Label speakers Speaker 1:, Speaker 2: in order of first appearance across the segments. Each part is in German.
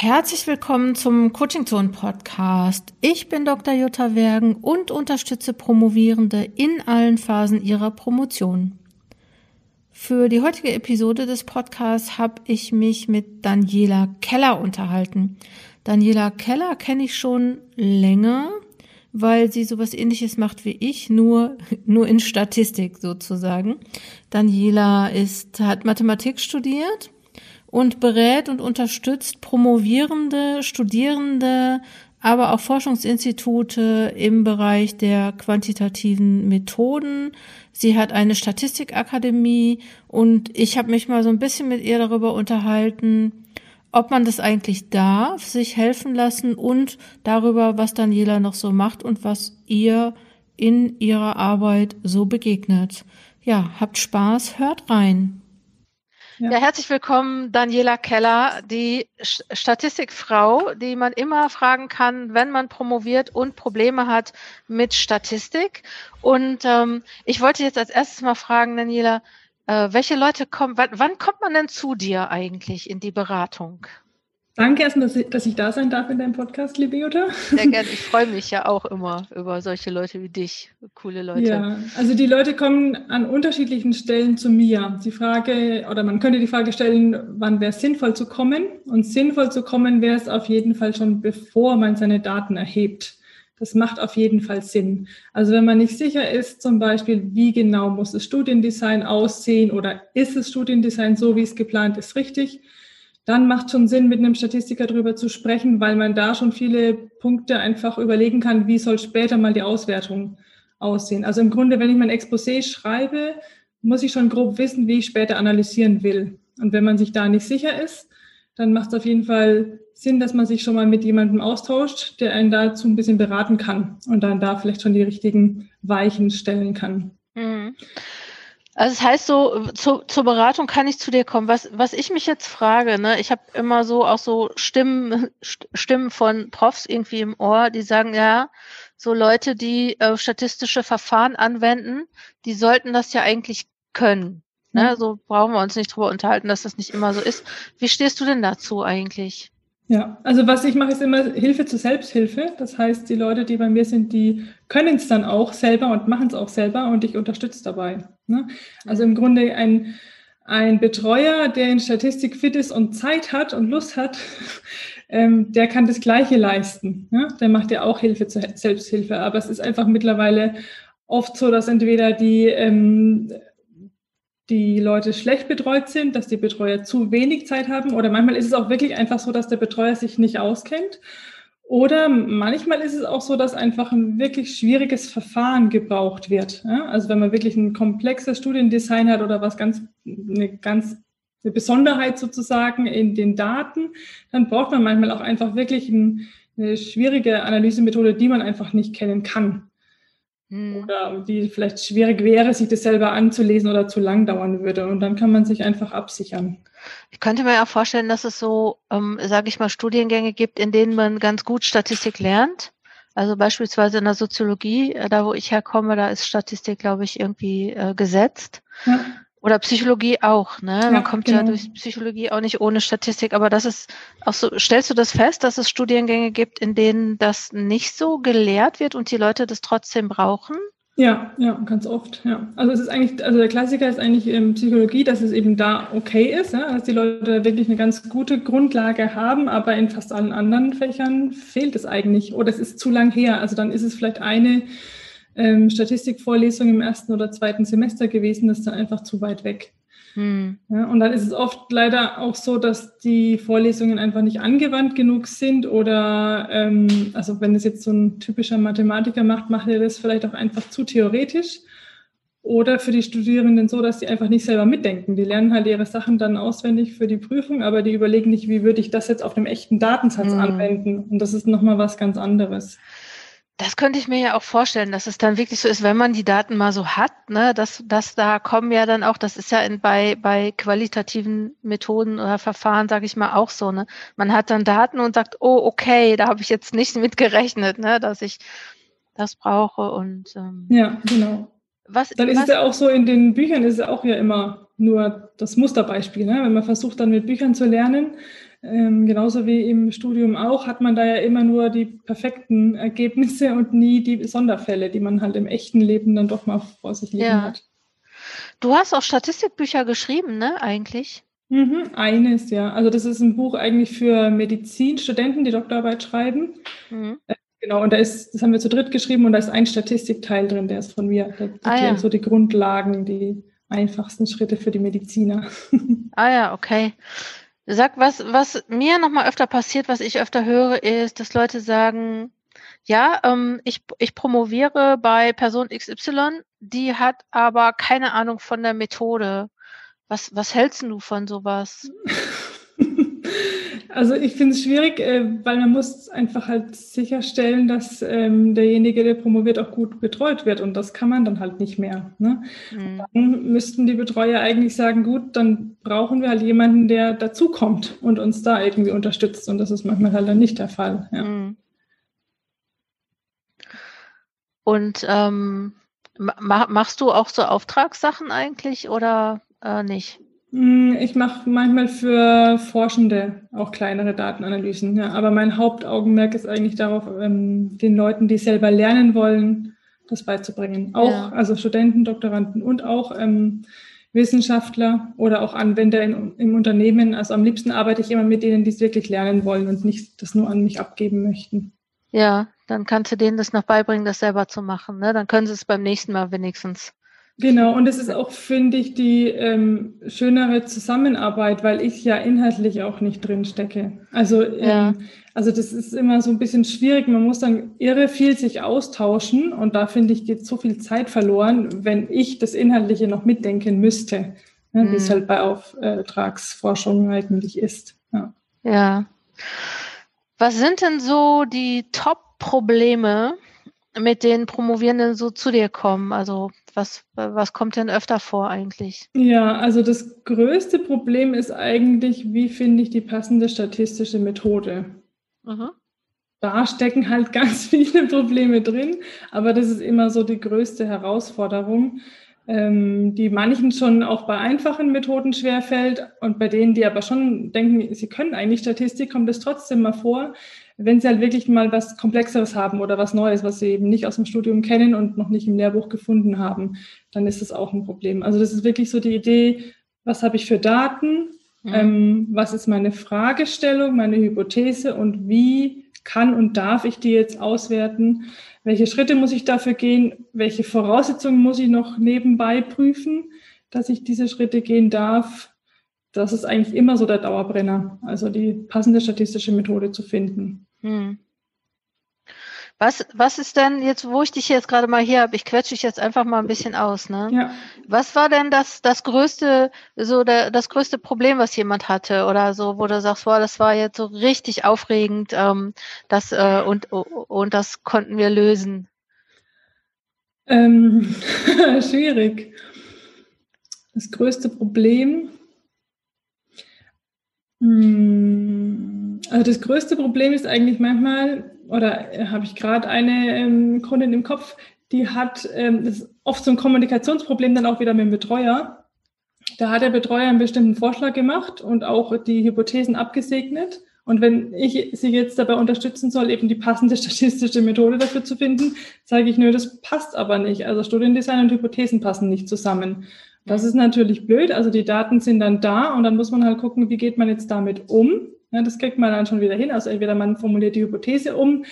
Speaker 1: Herzlich willkommen zum Coaching Zone Podcast. Ich bin Dr. Jutta Wergen und unterstütze Promovierende in allen Phasen ihrer Promotion. Für die heutige Episode des Podcasts habe ich mich mit Daniela Keller unterhalten. Daniela Keller kenne ich schon länger, weil sie sowas ähnliches macht wie ich, nur, nur in Statistik sozusagen. Daniela ist, hat Mathematik studiert und berät und unterstützt Promovierende, Studierende, aber auch Forschungsinstitute im Bereich der quantitativen Methoden. Sie hat eine Statistikakademie und ich habe mich mal so ein bisschen mit ihr darüber unterhalten, ob man das eigentlich darf, sich helfen lassen und darüber, was Daniela noch so macht und was ihr in ihrer Arbeit so begegnet. Ja, habt Spaß, hört rein. Ja. ja. herzlich willkommen, Daniela Keller, die Statistikfrau, die man immer fragen kann, wenn man promoviert und Probleme hat mit Statistik. Und ähm, ich wollte jetzt als erstes mal fragen, Daniela, äh, welche Leute kommen, wann, wann kommt man denn zu dir eigentlich in die Beratung?
Speaker 2: Danke erstmal, dass ich, da sein darf in deinem Podcast, liebe Jutta.
Speaker 1: Sehr gerne. Ich freue mich ja auch immer über solche Leute wie dich, coole Leute.
Speaker 2: Ja, also die Leute kommen an unterschiedlichen Stellen zu mir. Die Frage, oder man könnte die Frage stellen, wann wäre es sinnvoll zu kommen? Und sinnvoll zu kommen wäre es auf jeden Fall schon, bevor man seine Daten erhebt. Das macht auf jeden Fall Sinn. Also wenn man nicht sicher ist, zum Beispiel, wie genau muss das Studiendesign aussehen oder ist das Studiendesign so, wie es geplant ist, richtig? Dann macht schon Sinn, mit einem Statistiker darüber zu sprechen, weil man da schon viele Punkte einfach überlegen kann, wie soll später mal die Auswertung aussehen. Also im Grunde, wenn ich mein Exposé schreibe, muss ich schon grob wissen, wie ich später analysieren will. Und wenn man sich da nicht sicher ist, dann macht es auf jeden Fall Sinn, dass man sich schon mal mit jemandem austauscht, der einen dazu ein bisschen beraten kann und dann da vielleicht schon die richtigen Weichen stellen kann. Mhm.
Speaker 1: Also das heißt so, zu, zur Beratung kann ich zu dir kommen. Was, was ich mich jetzt frage, ne, ich habe immer so auch so Stimmen, Stimmen von Profs irgendwie im Ohr, die sagen, ja, so Leute, die äh, statistische Verfahren anwenden, die sollten das ja eigentlich können. Ne? Mhm. So brauchen wir uns nicht drüber unterhalten, dass das nicht immer so ist. Wie stehst du denn dazu eigentlich?
Speaker 2: Ja, also was ich mache, ist immer Hilfe zur Selbsthilfe. Das heißt, die Leute, die bei mir sind, die können es dann auch selber und machen es auch selber und ich unterstütze dabei. Ne? Also im Grunde ein, ein Betreuer, der in Statistik fit ist und Zeit hat und Lust hat, ähm, der kann das Gleiche leisten. Ne? Der macht ja auch Hilfe zur Selbsthilfe. Aber es ist einfach mittlerweile oft so, dass entweder die ähm, die Leute schlecht betreut sind, dass die Betreuer zu wenig Zeit haben oder manchmal ist es auch wirklich einfach so, dass der Betreuer sich nicht auskennt. Oder manchmal ist es auch so, dass einfach ein wirklich schwieriges Verfahren gebraucht wird. Also wenn man wirklich ein komplexes Studiendesign hat oder was ganz, eine ganz eine Besonderheit sozusagen in den Daten, dann braucht man manchmal auch einfach wirklich eine schwierige Analysemethode, die man einfach nicht kennen kann. Hm. Oder die vielleicht schwierig wäre, sich das selber anzulesen oder zu lang dauern würde. Und dann kann man sich einfach absichern.
Speaker 1: Ich könnte mir auch vorstellen, dass es so, ähm, sage ich mal, Studiengänge gibt, in denen man ganz gut Statistik lernt. Also beispielsweise in der Soziologie, äh, da wo ich herkomme, da ist Statistik, glaube ich, irgendwie äh, gesetzt. Ja. Oder Psychologie auch, ne? Man ja, kommt genau. ja durch Psychologie auch nicht ohne Statistik, aber das ist auch so, stellst du das fest, dass es Studiengänge gibt, in denen das nicht so gelehrt wird und die Leute das trotzdem brauchen?
Speaker 2: Ja, ja, ganz oft, ja. Also es ist eigentlich, also der Klassiker ist eigentlich in Psychologie, dass es eben da okay ist, ja, dass die Leute wirklich eine ganz gute Grundlage haben, aber in fast allen anderen Fächern fehlt es eigentlich oder es ist zu lang her. Also dann ist es vielleicht eine ähm, Statistikvorlesung im ersten oder zweiten Semester gewesen, das ist dann einfach zu weit weg. Hm. Ja, und dann ist es oft leider auch so, dass die Vorlesungen einfach nicht angewandt genug sind oder, ähm, also wenn es jetzt so ein typischer Mathematiker macht, macht er das vielleicht auch einfach zu theoretisch. Oder für die Studierenden so, dass sie einfach nicht selber mitdenken. Die lernen halt ihre Sachen dann auswendig für die Prüfung, aber die überlegen nicht, wie würde ich das jetzt auf einem echten Datensatz hm. anwenden. Und das ist nochmal was ganz anderes.
Speaker 1: Das könnte ich mir ja auch vorstellen, dass es dann wirklich so ist, wenn man die Daten mal so hat, ne, dass, dass da kommen ja dann auch, das ist ja in, bei, bei qualitativen Methoden oder Verfahren, sage ich mal, auch so, ne? Man hat dann Daten und sagt, oh, okay, da habe ich jetzt nicht mit gerechnet, ne, dass ich das brauche und
Speaker 2: ähm, ja, genau. Was, dann ist was, es ja auch so, in den Büchern ist es auch ja immer nur das Musterbeispiel. Ne? Wenn man versucht, dann mit Büchern zu lernen, ähm, genauso wie im Studium auch, hat man da ja immer nur die perfekten Ergebnisse und nie die Sonderfälle, die man halt im echten Leben dann doch mal vor sich liegen ja. hat.
Speaker 1: Du hast auch Statistikbücher geschrieben, ne, eigentlich?
Speaker 2: Mhm, eines, ja. Also das ist ein Buch eigentlich für Medizinstudenten, die Doktorarbeit schreiben. Mhm. Äh, genau, und da ist, das haben wir zu dritt geschrieben und da ist ein Statistikteil drin, der ist von mir. Da ah, ja. so die Grundlagen, die einfachsten Schritte für die Mediziner.
Speaker 1: Ah ja, okay. Sag, was, was mir nochmal öfter passiert, was ich öfter höre, ist, dass Leute sagen, ja, ähm, ich, ich promoviere bei Person XY, die hat aber keine Ahnung von der Methode. Was, was hältst du von sowas?
Speaker 2: Also ich finde es schwierig, äh, weil man muss einfach halt sicherstellen, dass ähm, derjenige, der promoviert, auch gut betreut wird und das kann man dann halt nicht mehr. Ne? Mhm. Dann müssten die Betreuer eigentlich sagen, gut, dann brauchen wir halt jemanden, der dazukommt und uns da irgendwie unterstützt und das ist manchmal halt dann nicht der Fall. Ja. Mhm.
Speaker 1: Und ähm, machst du auch so Auftragssachen eigentlich oder äh, nicht?
Speaker 2: Hm, ich mache manchmal für Forschende auch kleinere Datenanalysen, ja, aber mein Hauptaugenmerk ist eigentlich darauf, ähm, den Leuten, die selber lernen wollen, das beizubringen. Auch ja. also Studenten, Doktoranden und auch ähm, Wissenschaftler oder auch Anwender in, im Unternehmen. Also am liebsten arbeite ich immer mit denen, die es wirklich lernen wollen und nicht das nur an mich abgeben möchten.
Speaker 1: Ja, dann kannst du denen das noch beibringen, das selber zu machen. Ne? Dann können sie es beim nächsten Mal wenigstens.
Speaker 2: Genau, und es ist auch, finde ich, die ähm, schönere Zusammenarbeit, weil ich ja inhaltlich auch nicht drin stecke. Also, ja. ähm, also das ist immer so ein bisschen schwierig. Man muss dann irre viel sich austauschen und da finde ich, geht so viel Zeit verloren, wenn ich das Inhaltliche noch mitdenken müsste, ne, mhm. wie es mhm. halt bei Auftragsforschung eigentlich ist. Ja.
Speaker 1: ja. Was sind denn so die Top-Probleme, mit denen Promovierenden so zu dir kommen? Also was, was kommt denn öfter vor eigentlich?
Speaker 2: Ja, also das größte Problem ist eigentlich, wie finde ich die passende statistische Methode? Mhm. Da stecken halt ganz viele Probleme drin, aber das ist immer so die größte Herausforderung, ähm, die manchen schon auch bei einfachen Methoden schwerfällt und bei denen, die aber schon denken, sie können eigentlich Statistik, kommt es trotzdem mal vor, wenn sie halt wirklich mal was Komplexeres haben oder was Neues, was sie eben nicht aus dem Studium kennen und noch nicht im Lehrbuch gefunden haben, dann ist das auch ein Problem. Also das ist wirklich so die Idee, was habe ich für Daten, mhm. ähm, was ist meine Fragestellung, meine Hypothese und wie kann und darf ich die jetzt auswerten? Welche Schritte muss ich dafür gehen? Welche Voraussetzungen muss ich noch nebenbei prüfen, dass ich diese Schritte gehen darf? Das ist eigentlich immer so der Dauerbrenner, also die passende statistische Methode zu finden. Hm.
Speaker 1: Was, was ist denn jetzt, wo ich dich jetzt gerade mal hier habe, ich quetsche dich jetzt einfach mal ein bisschen aus, ne? Ja. Was war denn das, das größte, so der, das größte Problem, was jemand hatte oder so, wo du sagst, boah, das war jetzt so richtig aufregend, ähm, das, äh, und, und das konnten wir lösen?
Speaker 2: Ähm, schwierig. Das größte Problem. Hm also das größte Problem ist eigentlich manchmal, oder äh, habe ich gerade eine ähm, Kundin im Kopf, die hat ähm, oft so ein Kommunikationsproblem dann auch wieder mit dem Betreuer. Da hat der Betreuer einen bestimmten Vorschlag gemacht und auch die Hypothesen abgesegnet. Und wenn ich sie jetzt dabei unterstützen soll, eben die passende statistische Methode dafür zu finden, sage ich, nö, das passt aber nicht. Also Studiendesign und Hypothesen passen nicht zusammen. Das ist natürlich blöd. Also die Daten sind dann da und dann muss man halt gucken, wie geht man jetzt damit um. Ja, das kriegt man dann schon wieder hin. Also entweder man formuliert die Hypothese um.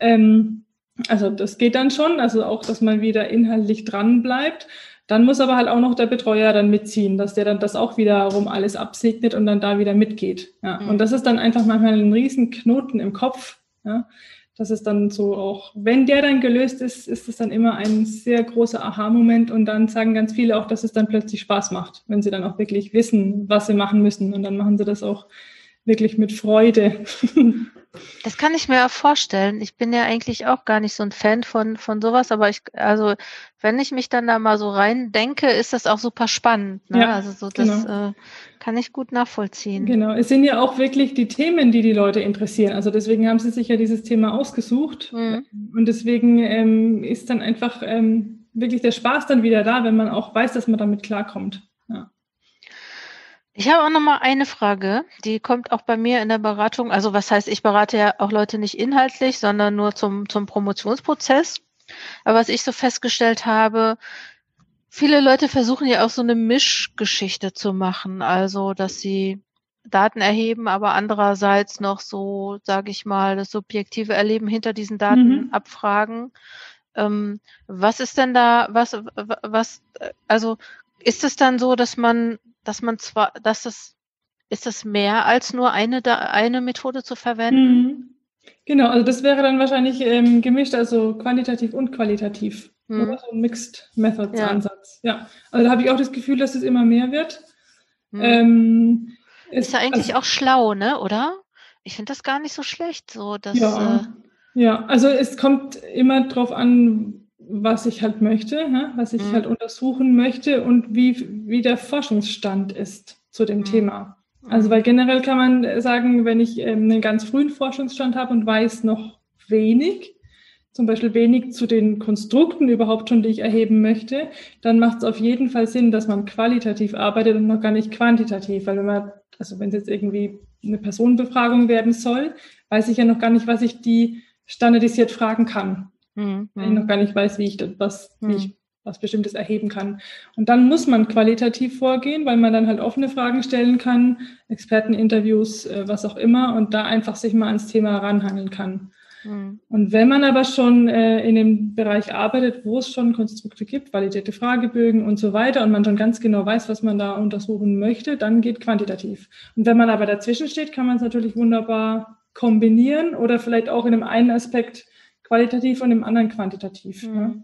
Speaker 2: Ähm, also das geht dann schon. Also auch, dass man wieder inhaltlich dran bleibt. Dann muss aber halt auch noch der Betreuer dann mitziehen, dass der dann das auch wiederum alles absegnet und dann da wieder mitgeht. Ja. Mhm. Und das ist dann einfach manchmal ein riesen Knoten im Kopf. Ja. Das ist dann so auch, wenn der dann gelöst ist, ist es dann immer ein sehr großer Aha-Moment und dann sagen ganz viele auch, dass es dann plötzlich Spaß macht, wenn sie dann auch wirklich wissen, was sie machen müssen und dann machen sie das auch wirklich mit Freude.
Speaker 1: Das kann ich mir ja vorstellen. Ich bin ja eigentlich auch gar nicht so ein Fan von, von sowas, aber ich, also, wenn ich mich dann da mal so rein denke, ist das auch super spannend. Ne? Ja, also, so, das genau. äh, kann ich gut nachvollziehen.
Speaker 2: Genau. Es sind ja auch wirklich die Themen, die die Leute interessieren. Also, deswegen haben sie sich ja dieses Thema ausgesucht. Mhm. Und deswegen ähm, ist dann einfach ähm, wirklich der Spaß dann wieder da, wenn man auch weiß, dass man damit klarkommt.
Speaker 1: Ich habe auch noch mal eine Frage, die kommt auch bei mir in der Beratung. Also was heißt, ich berate ja auch Leute nicht inhaltlich, sondern nur zum, zum Promotionsprozess. Aber was ich so festgestellt habe, viele Leute versuchen ja auch so eine Mischgeschichte zu machen. Also, dass sie Daten erheben, aber andererseits noch so, sage ich mal, das subjektive Erleben hinter diesen Daten mhm. abfragen. Ähm, was ist denn da, was, was, also ist es dann so, dass man, dass man zwar, dass es, ist es mehr als nur eine, eine Methode zu verwenden? Mhm.
Speaker 2: Genau, also das wäre dann wahrscheinlich ähm, gemischt, also quantitativ und qualitativ. Mhm. Oder so ein Mixed Methods ja. Ansatz. Ja, also da habe ich auch das Gefühl, dass es immer mehr wird.
Speaker 1: Mhm. Ähm, ist ja eigentlich also, auch schlau, ne, oder? Ich finde das gar nicht so schlecht, so dass.
Speaker 2: Ja, äh, ja, also es kommt immer drauf an, was ich halt möchte, ne? was ich mhm. halt untersuchen möchte und wie, wie der Forschungsstand ist zu dem mhm. Thema. Also weil generell kann man sagen, wenn ich ähm, einen ganz frühen Forschungsstand habe und weiß noch wenig, zum Beispiel wenig zu den Konstrukten überhaupt schon, die ich erheben möchte, dann macht es auf jeden Fall Sinn, dass man qualitativ arbeitet und noch gar nicht quantitativ, weil wenn man, also wenn es jetzt irgendwie eine Personenbefragung werden soll, weiß ich ja noch gar nicht, was ich die standardisiert fragen kann. Mhm. Weil ich noch gar nicht weiß, wie ich das, was, mhm. wie ich was Bestimmtes erheben kann. Und dann muss man qualitativ vorgehen, weil man dann halt offene Fragen stellen kann, Experteninterviews, äh, was auch immer, und da einfach sich mal ans Thema ranhangeln kann. Mhm. Und wenn man aber schon äh, in dem Bereich arbeitet, wo es schon Konstrukte gibt, validierte Fragebögen und so weiter, und man schon ganz genau weiß, was man da untersuchen möchte, dann geht quantitativ. Und wenn man aber dazwischen steht, kann man es natürlich wunderbar kombinieren oder vielleicht auch in einem einen Aspekt qualitativ und im anderen quantitativ. Mhm. Ja.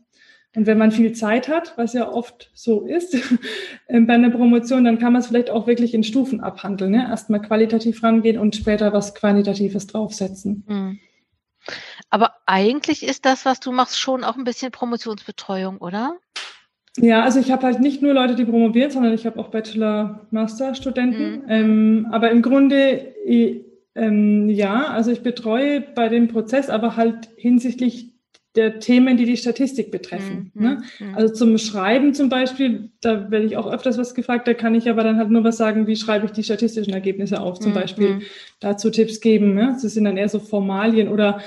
Speaker 2: Und wenn man viel Zeit hat, was ja oft so ist ähm, bei einer Promotion, dann kann man es vielleicht auch wirklich in Stufen abhandeln. Ne? Erstmal qualitativ rangehen und später was Quantitatives draufsetzen. Mhm.
Speaker 1: Aber eigentlich ist das, was du machst, schon auch ein bisschen Promotionsbetreuung, oder?
Speaker 2: Ja, also ich habe halt nicht nur Leute, die promovieren, sondern ich habe auch Bachelor-Master-Studenten. Mhm. Ähm, aber im Grunde, ähm, ja, also ich betreue bei dem Prozess, aber halt hinsichtlich der Themen, die die Statistik betreffen. Mhm. Ne? Mhm. Also zum Schreiben zum Beispiel, da werde ich auch öfters was gefragt, da kann ich aber dann halt nur was sagen, wie schreibe ich die statistischen Ergebnisse auf, zum mhm. Beispiel mhm. dazu Tipps geben. Ne? Das sind dann eher so Formalien oder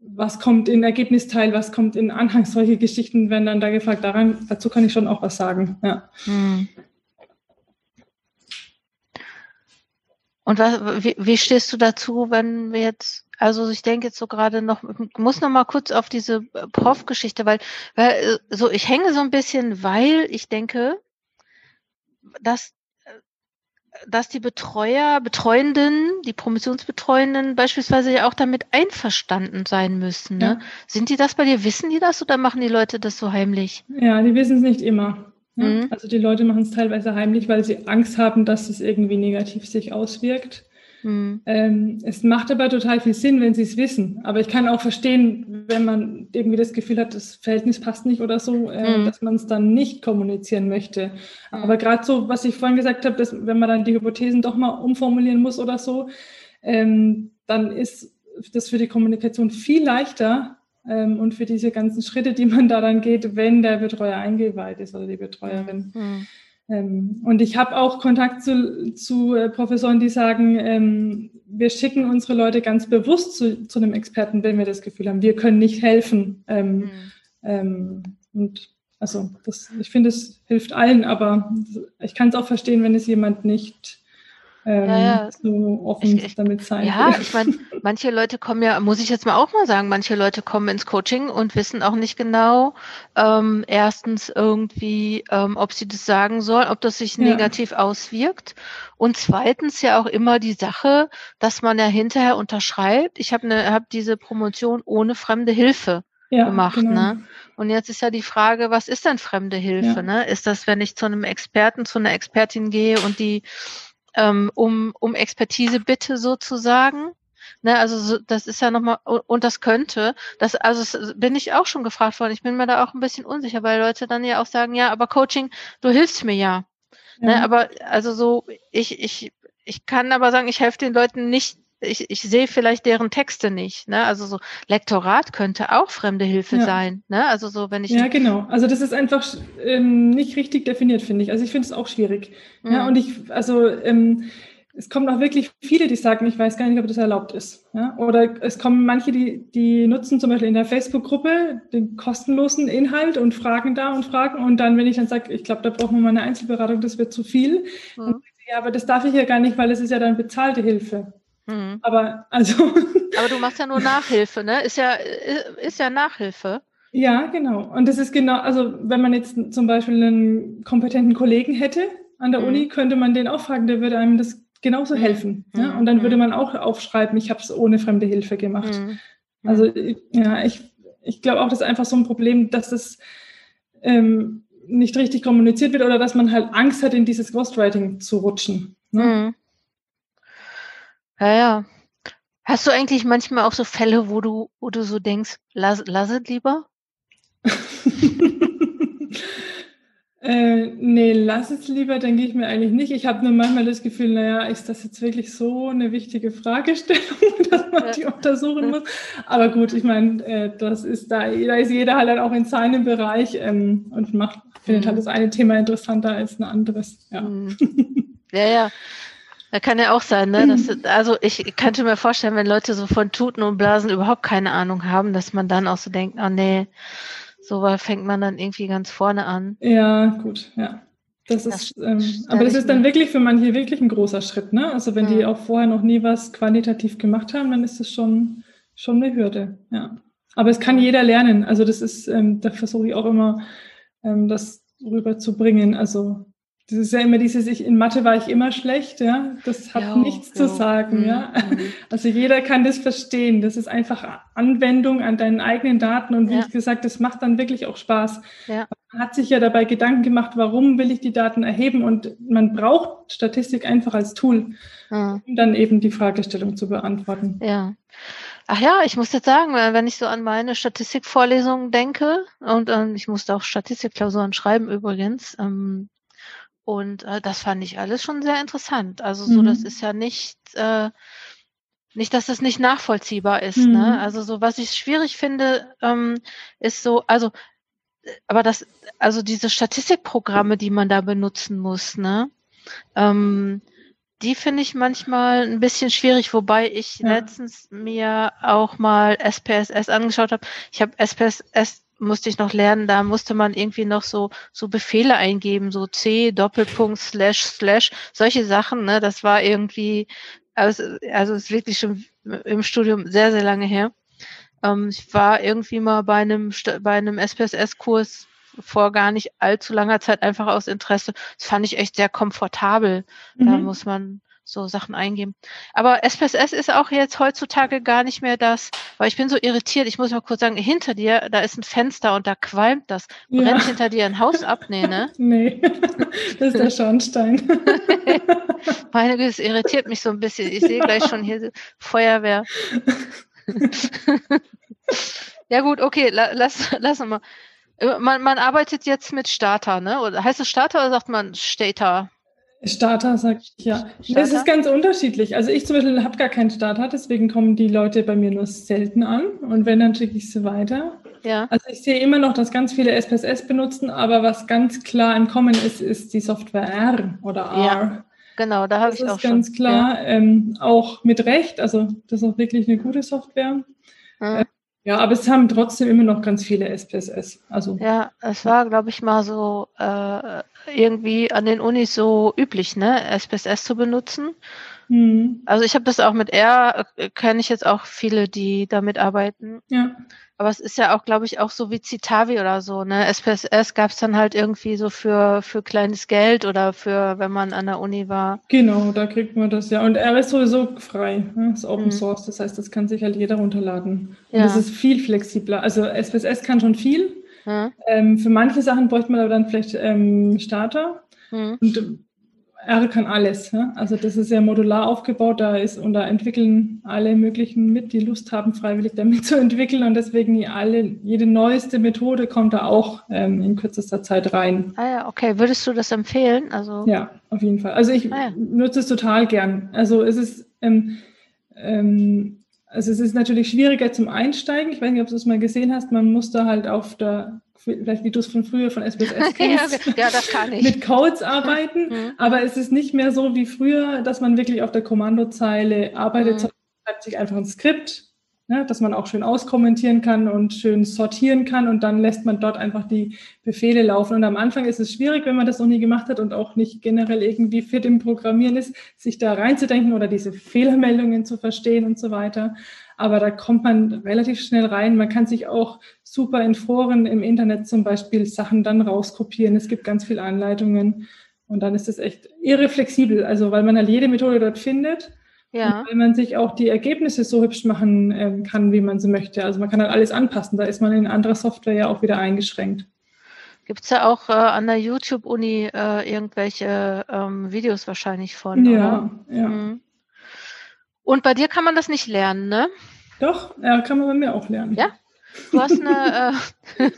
Speaker 2: was kommt in Ergebnisteil, was kommt in Anhang, solche Geschichten werden dann da gefragt. Daran, dazu kann ich schon auch was sagen. Ja. Mhm.
Speaker 1: Und was, wie, wie stehst du dazu, wenn wir jetzt, also ich denke jetzt so gerade noch, muss noch mal kurz auf diese äh, Prof-Geschichte, weil, weil äh, so ich hänge so ein bisschen, weil ich denke, dass äh, dass die Betreuer, Betreuenden, die Promotionsbetreuenden beispielsweise ja auch damit einverstanden sein müssen. Ne? Ja. Sind die das bei dir? Wissen die das oder machen die Leute das so heimlich?
Speaker 2: Ja, die wissen es nicht immer. Ja, mhm. Also die Leute machen es teilweise heimlich, weil sie Angst haben, dass es irgendwie negativ sich auswirkt. Mhm. Ähm, es macht aber total viel Sinn, wenn sie es wissen. Aber ich kann auch verstehen, wenn man irgendwie das Gefühl hat, das Verhältnis passt nicht oder so, äh, mhm. dass man es dann nicht kommunizieren möchte. Mhm. Aber gerade so, was ich vorhin gesagt habe, dass wenn man dann die Hypothesen doch mal umformulieren muss oder so, ähm, dann ist das für die Kommunikation viel leichter, ähm, und für diese ganzen Schritte, die man da dann geht, wenn der Betreuer eingeweiht ist oder die Betreuerin. Mhm. Ähm, und ich habe auch Kontakt zu, zu äh, Professoren, die sagen, ähm, wir schicken unsere Leute ganz bewusst zu, zu einem Experten, wenn wir das Gefühl haben, wir können nicht helfen. Mhm. und also das, ich finde, es hilft allen, aber ich kann es auch verstehen, wenn es jemand nicht ähm, ja, ja. so offen ich, ich, damit sein.
Speaker 1: Ja, ich meine, manche Leute kommen ja, muss ich jetzt mal auch mal sagen, manche Leute kommen ins Coaching und wissen auch nicht genau, ähm, erstens irgendwie, ähm, ob sie das sagen sollen, ob das sich ja. negativ auswirkt. Und zweitens ja auch immer die Sache, dass man ja hinterher unterschreibt, ich habe ne, hab diese Promotion ohne fremde Hilfe ja, gemacht. Genau. Ne? Und jetzt ist ja die Frage, was ist denn fremde Hilfe? Ja. Ne? Ist das, wenn ich zu einem Experten, zu einer Expertin gehe und die ähm, um, um Expertise bitte sozusagen. Ne, also so, das ist ja nochmal, und das könnte, das, also das bin ich auch schon gefragt worden. Ich bin mir da auch ein bisschen unsicher, weil Leute dann ja auch sagen, ja, aber Coaching, du hilfst mir ja. Ne, ja. Ne, aber also so, ich, ich, ich kann aber sagen, ich helfe den Leuten nicht ich, ich sehe vielleicht deren Texte nicht. Ne? Also so Lektorat könnte auch fremde Hilfe ja. sein. Ne? Also so, wenn ich.
Speaker 2: Ja, genau. Also das ist einfach ähm, nicht richtig definiert, finde ich. Also ich finde es auch schwierig. Mhm. Ja, und ich, also ähm, es kommen auch wirklich viele, die sagen, ich weiß gar nicht, ob das erlaubt ist. Ja? Oder es kommen manche, die, die nutzen zum Beispiel in der Facebook-Gruppe den kostenlosen Inhalt und fragen da und fragen. Und dann, wenn ich dann sage, ich glaube, da brauchen wir mal eine Einzelberatung, das wird zu viel. Mhm. Ja, aber das darf ich ja gar nicht, weil es ist ja dann bezahlte Hilfe. Mhm. Aber also.
Speaker 1: Aber du machst ja nur Nachhilfe, ne? Ist ja, ist ja Nachhilfe.
Speaker 2: Ja, genau. Und das ist genau, also wenn man jetzt zum Beispiel einen kompetenten Kollegen hätte an der mhm. Uni, könnte man den auch fragen, der würde einem das genauso helfen. Mhm. Ja? Und dann würde mhm. man auch aufschreiben, ich habe es ohne fremde Hilfe gemacht. Mhm. Also ja, ich, ich glaube auch, das ist einfach so ein Problem, dass es ähm, nicht richtig kommuniziert wird oder dass man halt Angst hat, in dieses Ghostwriting zu rutschen. Ne?
Speaker 1: Ja, ja. Hast du eigentlich manchmal auch so Fälle, wo du, wo du so denkst, lass, lass es lieber?
Speaker 2: Äh, nee, lass es lieber, denke ich mir eigentlich nicht. Ich habe nur manchmal das Gefühl, naja, ist das jetzt wirklich so eine wichtige Fragestellung, dass man die untersuchen muss? Aber gut, ich meine, äh, das ist da, da ist jeder halt auch in seinem Bereich ähm, und macht, findet halt mhm. das eine Thema interessanter als ein anderes. Ja, mhm.
Speaker 1: ja. ja. Da kann ja auch sein, ne? Das, also ich könnte mir vorstellen, wenn Leute so von Tuten und Blasen überhaupt keine Ahnung haben, dass man dann auch so denkt, oh nee, so fängt man dann irgendwie ganz vorne an.
Speaker 2: Ja, gut, ja. Das, das ist, ähm, aber das ist dann wirklich für manche wirklich ein großer Schritt, ne? Also wenn ja. die auch vorher noch nie was qualitativ gemacht haben, dann ist das schon, schon eine Hürde, ja. Aber es kann jeder lernen. Also das ist, ähm, da versuche ich auch immer, ähm, das rüberzubringen. Also das ist ja immer dieses, ich, in Mathe war ich immer schlecht, ja. Das hat jo, nichts jo. zu sagen, mhm. ja. Mhm. Also jeder kann das verstehen. Das ist einfach Anwendung an deinen eigenen Daten und wie ja. gesagt, das macht dann wirklich auch Spaß. Ja. Man hat sich ja dabei Gedanken gemacht, warum will ich die Daten erheben und man braucht Statistik einfach als Tool, mhm. um dann eben die Fragestellung zu beantworten.
Speaker 1: Ja. Ach ja, ich muss jetzt sagen, wenn ich so an meine Statistikvorlesungen denke und ähm, ich musste auch Statistikklausuren schreiben übrigens, ähm, und äh, das fand ich alles schon sehr interessant. Also so, mhm. das ist ja nicht, äh, nicht, dass das nicht nachvollziehbar ist. Ne? Mhm. Ne? Also so, was ich schwierig finde, ähm, ist so, also, aber das, also diese Statistikprogramme, die man da benutzen muss, ne? Ähm, die finde ich manchmal ein bisschen schwierig, wobei ich ja. letztens mir auch mal SPSS angeschaut habe. Ich habe SPSS musste ich noch lernen, da musste man irgendwie noch so, so Befehle eingeben, so C, Doppelpunkt, Slash, Slash, solche Sachen, ne, das war irgendwie, also, also ist wirklich schon im Studium sehr, sehr lange her. Ähm, ich war irgendwie mal bei einem, bei einem SPSS-Kurs vor gar nicht allzu langer Zeit einfach aus Interesse. Das fand ich echt sehr komfortabel. Mhm. Da muss man so Sachen eingeben. Aber SPSS ist auch jetzt heutzutage gar nicht mehr das, weil ich bin so irritiert. Ich muss mal kurz sagen, hinter dir, da ist ein Fenster und da qualmt das. Brennt ja. hinter dir ein Haus ab? Nee, ne?
Speaker 2: nee, das ist der Schornstein.
Speaker 1: Meine Güte, es irritiert mich so ein bisschen. Ich sehe gleich schon hier Feuerwehr. ja gut, okay, lass, lass mal. Man, man arbeitet jetzt mit Starter, ne? Oder heißt es Starter oder sagt man Stater?
Speaker 2: Starter, sag ich ja. Starter? Das ist ganz unterschiedlich. Also ich zum Beispiel habe gar keinen Starter, deswegen kommen die Leute bei mir nur selten an. Und wenn, dann schicke ich sie weiter. Ja. Also ich sehe immer noch, dass ganz viele SPSS benutzen, aber was ganz klar im Kommen ist, ist die Software R oder R. Ja,
Speaker 1: genau, da habe ich auch.
Speaker 2: Das ist ganz klar, ja. ähm, auch mit Recht. Also das ist auch wirklich eine gute Software. Mhm. Ja, aber es haben trotzdem immer noch ganz viele SPSS. Also
Speaker 1: ja, es war, glaube ich, mal so äh, irgendwie an den Unis so üblich, ne, SPSS zu benutzen. Mhm. Also ich habe das auch mit R, äh, kenne ich jetzt auch viele, die damit arbeiten. Ja. Aber es ist ja auch, glaube ich, auch so wie Citavi oder so. Ne? SPSS gab es dann halt irgendwie so für, für kleines Geld oder für, wenn man an der Uni war.
Speaker 2: Genau, da kriegt man das ja. Und R ist sowieso frei, ne? ist Open mhm. Source. Das heißt, das kann sich halt jeder runterladen. Und ja. das ist viel flexibler. Also SPSS kann schon viel. Mhm. Ähm, für manche Sachen bräuchte man aber dann vielleicht ähm, Starter. Mhm. Und R kann alles. Ja? Also das ist ja modular aufgebaut, da ist und da entwickeln alle möglichen mit, die Lust haben, freiwillig damit zu entwickeln und deswegen alle, jede neueste Methode kommt da auch ähm, in kürzester Zeit rein.
Speaker 1: Ah ja, okay. Würdest du das empfehlen? Also
Speaker 2: ja, auf jeden Fall. Also ich ah, ja. nutze es total gern. Also es ist ähm, ähm, also es ist natürlich schwieriger zum Einsteigen. Ich weiß nicht, ob du es mal gesehen hast. Man muss da halt auf der, vielleicht wie du es von früher von SPSS
Speaker 1: kennst, ja, das kann ich.
Speaker 2: mit Codes arbeiten. Mhm. Aber es ist nicht mehr so wie früher, dass man wirklich auf der Kommandozeile arbeitet, mhm. sondern schreibt sich einfach ein Skript ne, dass man auch schön auskommentieren kann und schön sortieren kann und dann lässt man dort einfach die Befehle laufen. Und am Anfang ist es schwierig, wenn man das noch nie gemacht hat und auch nicht generell irgendwie fit im Programmieren ist, sich da reinzudenken oder diese Fehlermeldungen zu verstehen und so weiter. Aber da kommt man relativ schnell rein. Man kann sich auch super in Foren im Internet zum Beispiel Sachen dann rauskopieren. Es gibt ganz viele Anleitungen. Und dann ist es echt irre flexibel, also weil man halt jede Methode dort findet ja. weil man sich auch die Ergebnisse so hübsch machen äh, kann, wie man sie möchte. Also man kann halt alles anpassen. Da ist man in anderer Software ja auch wieder eingeschränkt.
Speaker 1: Gibt es ja auch äh, an der YouTube-Uni äh, irgendwelche ähm, Videos wahrscheinlich von,
Speaker 2: ja, oder? Ja. Mhm.
Speaker 1: Und bei dir kann man das nicht lernen, ne?
Speaker 2: Doch, ja, kann man bei mir auch lernen.
Speaker 1: Ja? Du hast eine, äh,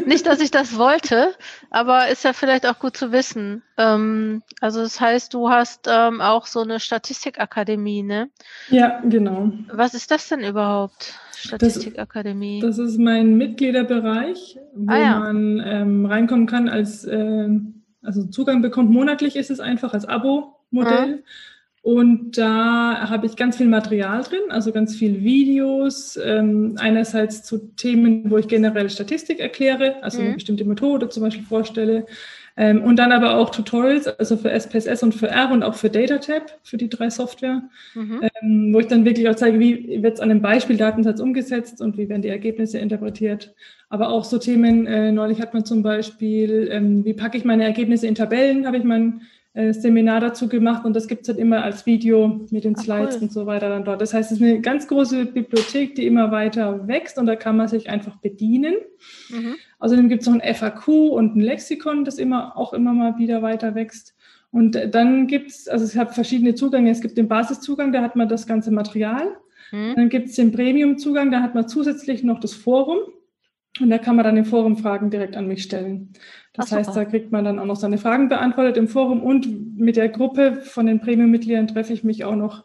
Speaker 1: nicht, dass ich das wollte, aber ist ja vielleicht auch gut zu wissen. Ähm, also das heißt, du hast ähm, auch so eine Statistikakademie, ne?
Speaker 2: Ja, genau.
Speaker 1: Was ist das denn überhaupt? Statistikakademie.
Speaker 2: Das, das, ist mein Mitgliederbereich, wo ah, ja. man ähm, reinkommen kann als äh, also Zugang bekommt monatlich ist es einfach als Abo-Modell. Ah. Und da habe ich ganz viel Material drin, also ganz viel Videos, ähm, einerseits zu Themen, wo ich generell Statistik erkläre, also mhm. eine bestimmte Methode zum Beispiel vorstelle, ähm, und dann aber auch Tutorials, also für SPSS und für R und auch für DataTab, für die drei Software, mhm. ähm, wo ich dann wirklich auch zeige, wie wird es an einem Beispieldatensatz umgesetzt und wie werden die Ergebnisse interpretiert. Aber auch so Themen, äh, neulich hat man zum Beispiel, ähm, wie packe ich meine Ergebnisse in Tabellen, habe ich mein äh, Seminar dazu gemacht und das gibt es halt immer als Video mit den Slides cool. und so weiter dann dort. Das heißt, es ist eine ganz große Bibliothek, die immer weiter wächst und da kann man sich einfach bedienen. Mhm. Außerdem gibt es noch ein FAQ und ein Lexikon, das immer auch immer mal wieder weiter wächst. Und dann gibt es, also es hat verschiedene Zugänge. Es gibt den Basiszugang, da hat man das ganze Material. Mhm. Dann gibt es den Premium-Zugang, da hat man zusätzlich noch das Forum. Und da kann man dann im Forum Fragen direkt an mich stellen. Das Ach, heißt, da kriegt man dann auch noch seine Fragen beantwortet im Forum und mit der Gruppe von den Premium-Mitgliedern treffe ich mich auch noch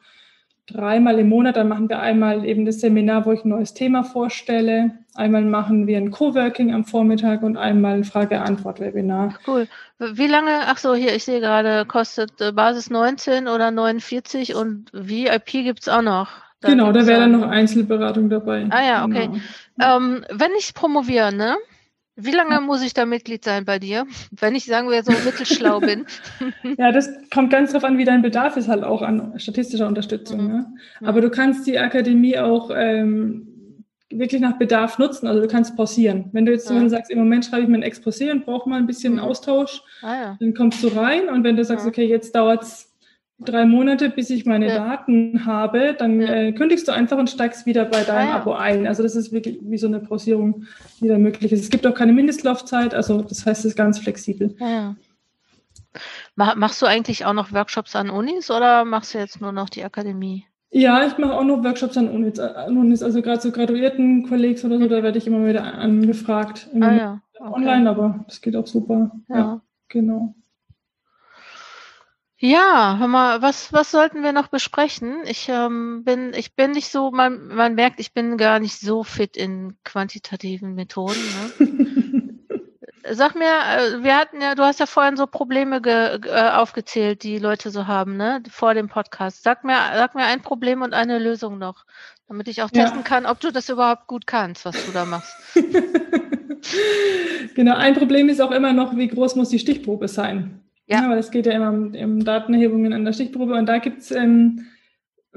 Speaker 2: dreimal im Monat. Dann machen wir einmal eben das Seminar, wo ich ein neues Thema vorstelle. Einmal machen wir ein Coworking am Vormittag und einmal ein Frage-Antwort-Webinar.
Speaker 1: Cool. Wie lange, ach so, hier, ich sehe gerade, kostet äh, Basis 19 oder 49 und VIP gibt es auch noch.
Speaker 2: Genau, da wäre dann noch Einzelberatung dabei.
Speaker 1: Ah ja, okay. Genau. Ähm, wenn ich promoviere, ne? Wie lange muss ich da Mitglied sein bei dir, wenn ich sagen wir so mittelschlau bin?
Speaker 2: ja, das kommt ganz drauf an, wie dein Bedarf ist halt auch an statistischer Unterstützung. Mhm. Ne? Aber du kannst die Akademie auch ähm, wirklich nach Bedarf nutzen. Also du kannst pausieren. Wenn du jetzt ja. sagst, im Moment schreibe ich mir ein Exposé und brauche mal ein bisschen mhm. Austausch, ah, ja. dann kommst du rein. Und wenn du sagst, ja. okay, jetzt dauert es drei Monate, bis ich meine ja. Daten habe, dann ja. äh, kündigst du einfach und steigst wieder bei deinem ah, ja. Abo ein. Also das ist wirklich wie so eine Pausierung, die da möglich ist. Es gibt auch keine Mindestlaufzeit, also das heißt, es ist ganz flexibel.
Speaker 1: Machst du eigentlich auch noch Workshops an Unis oder machst du jetzt nur noch die Akademie?
Speaker 2: Ja, ich mache auch noch Workshops an Unis, an Unis also gerade so graduierten Kollegs oder so, mhm. da werde ich immer wieder angefragt. Ah, ja. okay. Online, aber das geht auch super. ja genau.
Speaker 1: Ja, hör mal, was, was sollten wir noch besprechen? Ich ähm, bin, ich bin nicht so, man, man merkt, ich bin gar nicht so fit in quantitativen Methoden. Ne? Sag mir, äh, wir hatten ja, du hast ja vorhin so Probleme ge, äh, aufgezählt, die Leute so haben, ne, vor dem Podcast. Sag mir, sag mir ein Problem und eine Lösung noch, damit ich auch ja. testen kann, ob du das überhaupt gut kannst, was du da machst.
Speaker 2: genau, ein Problem ist auch immer noch, wie groß muss die Stichprobe sein? Ja. ja, es geht ja immer um, um Datenerhebungen an der Stichprobe und da gibt es ähm,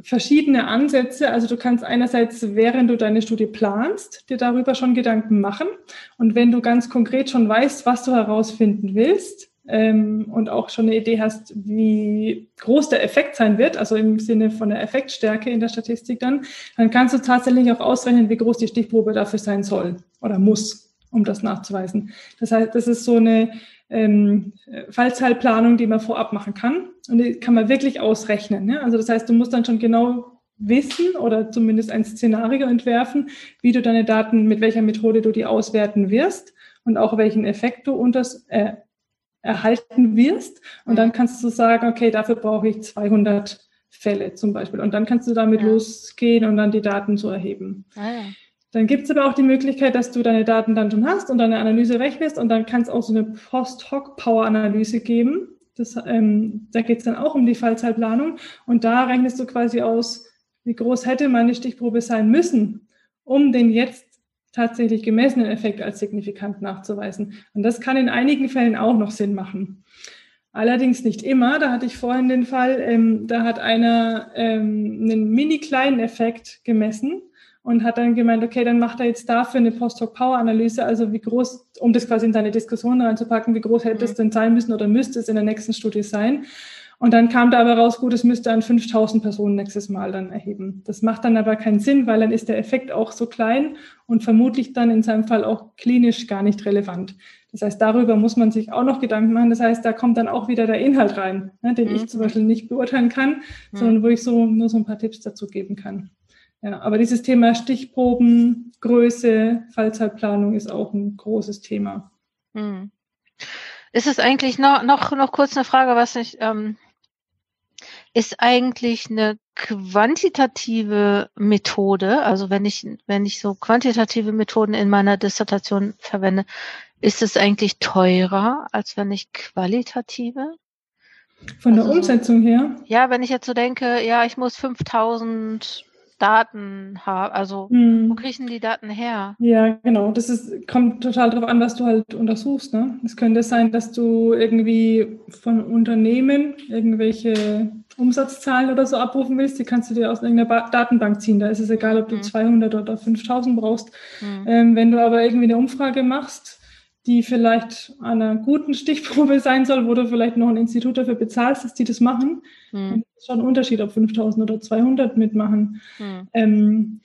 Speaker 2: verschiedene Ansätze. Also du kannst einerseits, während du deine Studie planst, dir darüber schon Gedanken machen. Und wenn du ganz konkret schon weißt, was du herausfinden willst ähm, und auch schon eine Idee hast, wie groß der Effekt sein wird, also im Sinne von der Effektstärke in der Statistik dann, dann kannst du tatsächlich auch ausrechnen, wie groß die Stichprobe dafür sein soll oder muss, um das nachzuweisen. Das heißt, das ist so eine ähm, Fallzahlplanung, die man vorab machen kann. Und die kann man wirklich ausrechnen. Ne? Also das heißt, du musst dann schon genau wissen oder zumindest ein Szenario entwerfen, wie du deine Daten, mit welcher Methode du die auswerten wirst und auch welchen Effekt du unters, äh, erhalten wirst. Und dann kannst du sagen, okay, dafür brauche ich 200 Fälle zum Beispiel. Und dann kannst du damit ja. losgehen und dann die Daten so erheben. Ah, ja. Dann gibt es aber auch die Möglichkeit, dass du deine Daten dann schon hast und deine Analyse rechnest und dann kann es auch so eine Post-Hoc-Power-Analyse geben. Das, ähm, da geht es dann auch um die Fallzeitplanung und da rechnest du quasi aus, wie groß hätte meine Stichprobe sein müssen, um den jetzt tatsächlich gemessenen Effekt als signifikant nachzuweisen. Und das kann in einigen Fällen auch noch Sinn machen. Allerdings nicht immer. Da hatte ich vorhin den Fall, ähm, da hat einer ähm, einen mini kleinen Effekt gemessen und hat dann gemeint, okay, dann macht er jetzt dafür eine Post-Hoc-Power-Analyse, also wie groß, um das quasi in seine Diskussion reinzupacken, wie groß hätte es mhm. denn sein müssen oder müsste es in der nächsten Studie sein. Und dann kam da aber raus, gut, es müsste an 5000 Personen nächstes Mal dann erheben. Das macht dann aber keinen Sinn, weil dann ist der Effekt auch so klein und vermutlich dann in seinem Fall auch klinisch gar nicht relevant. Das heißt, darüber muss man sich auch noch Gedanken machen. Das heißt, da kommt dann auch wieder der Inhalt rein, ne, den mhm. ich zum Beispiel nicht beurteilen kann, mhm. sondern wo ich so nur so ein paar Tipps dazu geben kann. Ja, aber dieses Thema Stichproben, Größe, Fallzeitplanung ist auch ein großes Thema. Mhm.
Speaker 1: Ist es eigentlich noch, noch, noch kurz eine Frage, was ich, ähm, ist eigentlich eine quantitative Methode, also wenn ich, wenn ich so quantitative Methoden in meiner Dissertation verwende, ist es eigentlich teurer, als wenn ich qualitative?
Speaker 2: Von der also Umsetzung her?
Speaker 1: Ja, wenn ich jetzt so denke, ja, ich muss 5000 Daten haben? Also hm. wo kriegen die Daten her?
Speaker 2: Ja, genau. Das ist, kommt total darauf an, was du halt untersuchst. Ne? Es könnte sein, dass du irgendwie von Unternehmen irgendwelche Umsatzzahlen oder so abrufen willst. Die kannst du dir aus irgendeiner ba Datenbank ziehen. Da ist es egal, ob du hm. 200 oder 5000 brauchst. Hm. Ähm, wenn du aber irgendwie eine Umfrage machst, die vielleicht einer guten Stichprobe sein soll, wo du vielleicht noch ein Institut dafür bezahlst, dass die das machen. Hm. Ist schon ein Unterschied, ob 5000 oder 200 mitmachen. Hm. Ähm,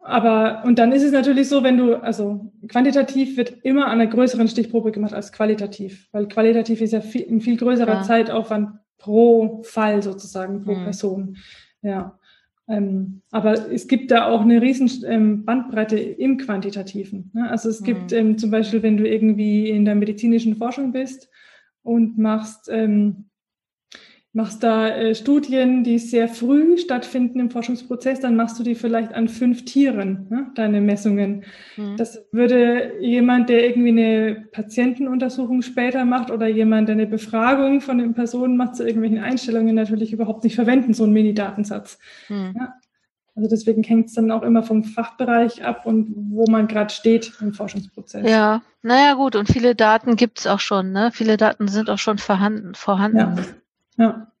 Speaker 2: aber, und dann ist es natürlich so, wenn du, also quantitativ wird immer an einer größeren Stichprobe gemacht als qualitativ, weil qualitativ ist ja viel, ein viel größerer ja. Zeitaufwand pro Fall sozusagen, pro hm. Person. Ja. Ähm, aber es gibt da auch eine riesen ähm, Bandbreite im Quantitativen. Ne? Also es mhm. gibt ähm, zum Beispiel, wenn du irgendwie in der medizinischen Forschung bist und machst ähm, machst da äh, Studien, die sehr früh stattfinden im Forschungsprozess, dann machst du die vielleicht an fünf Tieren, ne, deine Messungen. Mhm. Das würde jemand, der irgendwie eine Patientenuntersuchung später macht oder jemand, der eine Befragung von den Personen macht zu irgendwelchen Einstellungen, natürlich überhaupt nicht verwenden, so einen Mini-Datensatz. Mhm. Ja. Also deswegen hängt es dann auch immer vom Fachbereich ab und wo man gerade steht im Forschungsprozess.
Speaker 1: Ja, naja gut, und viele Daten gibt es auch schon, ne? Viele Daten sind auch schon vorhanden. vorhanden. Ja. Ja.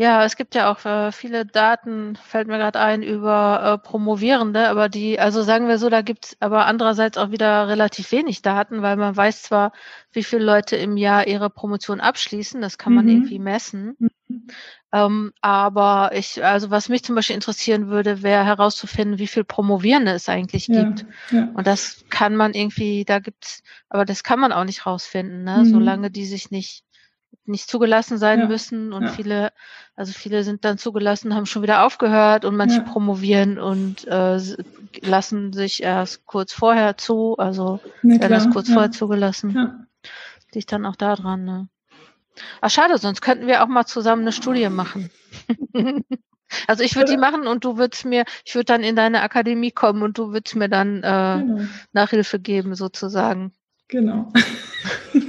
Speaker 1: Ja, es gibt ja auch äh, viele Daten, fällt mir gerade ein, über äh, Promovierende, aber die, also sagen wir so, da gibt's aber andererseits auch wieder relativ wenig Daten, weil man weiß zwar, wie viele Leute im Jahr ihre Promotion abschließen, das kann man mhm. irgendwie messen. Mhm. Ähm, aber ich, also was mich zum Beispiel interessieren würde, wäre herauszufinden, wie viel Promovierende es eigentlich ja, gibt. Ja. Und das kann man irgendwie, da gibt's, aber das kann man auch nicht rausfinden, ne? Mhm. solange die sich nicht nicht zugelassen sein ja, müssen und ja. viele, also viele sind dann zugelassen, haben schon wieder aufgehört und manche ja. promovieren und äh, lassen sich erst kurz vorher zu, also werden erst kurz vorher zugelassen. Liegt dann auch da dran, ne? Ach schade, sonst könnten wir auch mal zusammen eine Studie machen. also ich würde die machen und du würdest mir, ich würde dann in deine Akademie kommen und du würdest mir dann äh, genau. Nachhilfe geben, sozusagen.
Speaker 2: Genau.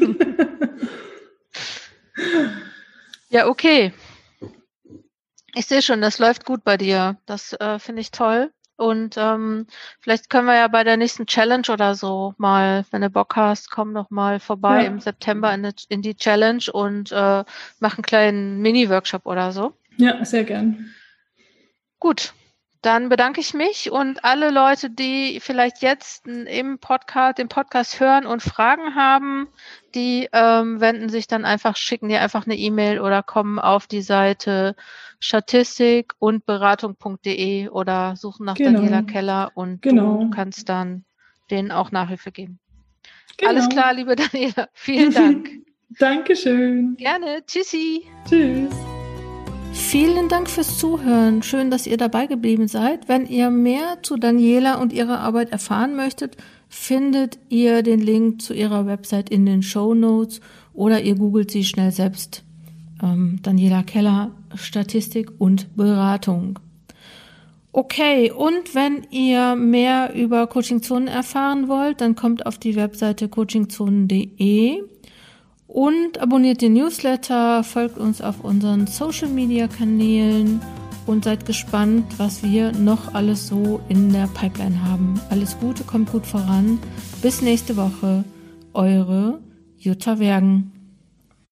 Speaker 1: Ja, okay. Ich sehe schon, das läuft gut bei dir. Das äh, finde ich toll. Und ähm, vielleicht können wir ja bei der nächsten Challenge oder so mal, wenn du Bock hast, komm noch mal vorbei ja. im September in, die, in die Challenge und äh, mach einen kleinen Mini-Workshop oder so.
Speaker 2: Ja, sehr gern.
Speaker 1: Gut, dann bedanke ich mich und alle Leute, die vielleicht jetzt im Podcast, den Podcast hören und Fragen haben, die ähm, wenden sich dann einfach, schicken dir einfach eine E-Mail oder kommen auf die Seite statistik und beratung.de oder suchen nach genau. Daniela Keller und genau. du kannst dann denen auch Nachhilfe geben. Genau. Alles klar, liebe Daniela. Vielen Dank.
Speaker 2: Dankeschön.
Speaker 1: Gerne. Tschüssi.
Speaker 2: Tschüss.
Speaker 1: Vielen Dank fürs Zuhören. Schön, dass ihr dabei geblieben seid. Wenn ihr mehr zu Daniela und ihrer Arbeit erfahren möchtet, findet ihr den Link zu ihrer Website in den Show Notes oder ihr googelt sie schnell selbst. Ähm, Daniela Keller Statistik und Beratung. Okay, und wenn ihr mehr über Coachingzonen erfahren wollt, dann kommt auf die Webseite coachingzonen.de und abonniert den Newsletter, folgt uns auf unseren Social Media Kanälen und seid gespannt, was wir noch alles so in der Pipeline haben. Alles Gute, kommt gut voran. Bis nächste Woche. Eure Jutta Wergen.